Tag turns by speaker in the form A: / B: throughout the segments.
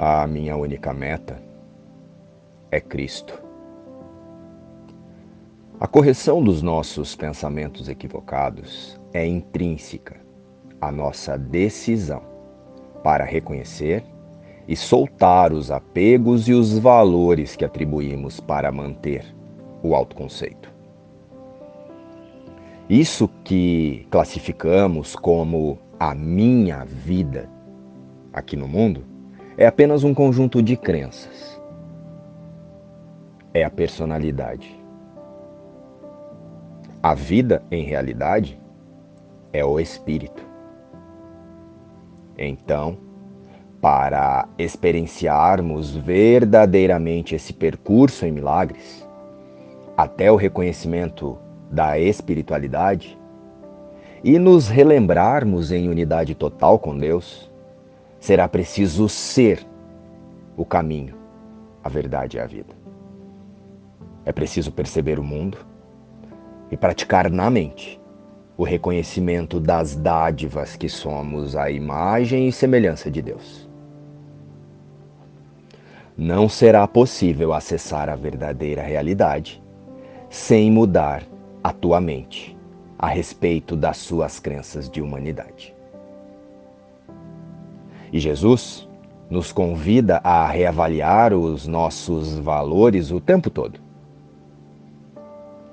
A: A minha única meta é Cristo. A correção dos nossos pensamentos equivocados é intrínseca à nossa decisão para reconhecer e soltar os apegos e os valores que atribuímos para manter o autoconceito. Isso que classificamos como a minha vida aqui no mundo é apenas um conjunto de crenças. É a personalidade. A vida, em realidade, é o espírito. Então, para experienciarmos verdadeiramente esse percurso em milagres, até o reconhecimento da espiritualidade e nos relembrarmos em unidade total com Deus, será preciso ser o caminho, a verdade e a vida. É preciso perceber o mundo e praticar na mente o reconhecimento das dádivas que somos a imagem e semelhança de Deus. Não será possível acessar a verdadeira realidade sem mudar a tua mente a respeito das suas crenças de humanidade. E Jesus nos convida a reavaliar os nossos valores o tempo todo.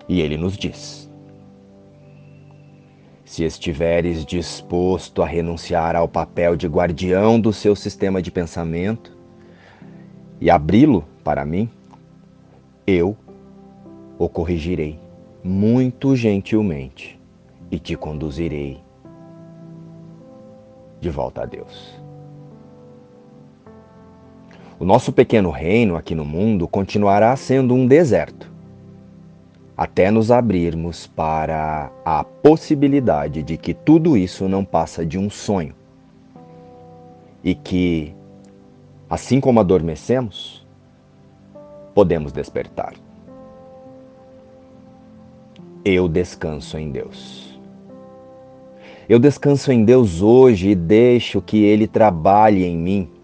A: E ele nos diz: Se estiveres disposto a renunciar ao papel de guardião do seu sistema de pensamento e abri-lo para mim, eu o corrigirei muito gentilmente e te conduzirei de volta a Deus. O nosso pequeno reino aqui no mundo continuará sendo um deserto, até nos abrirmos para a possibilidade de que tudo isso não passa de um sonho e que, assim como adormecemos, podemos despertar. Eu descanso em Deus. Eu descanso em Deus hoje e deixo que Ele trabalhe em mim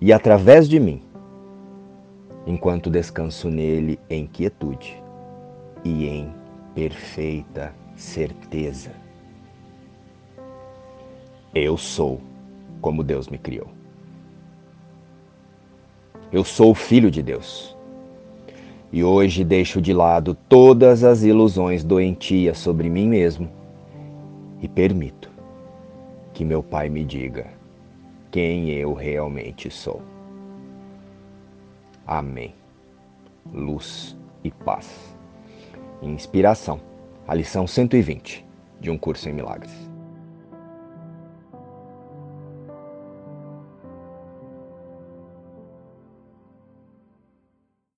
A: e através de mim, enquanto descanso nele em quietude e em perfeita certeza. Eu sou como Deus me criou. Eu sou Filho de Deus e hoje deixo de lado todas as ilusões doentias sobre mim mesmo e permito que meu Pai me diga quem eu realmente sou. Amém. Luz e paz. Inspiração. A lição 120 de um curso em milagres.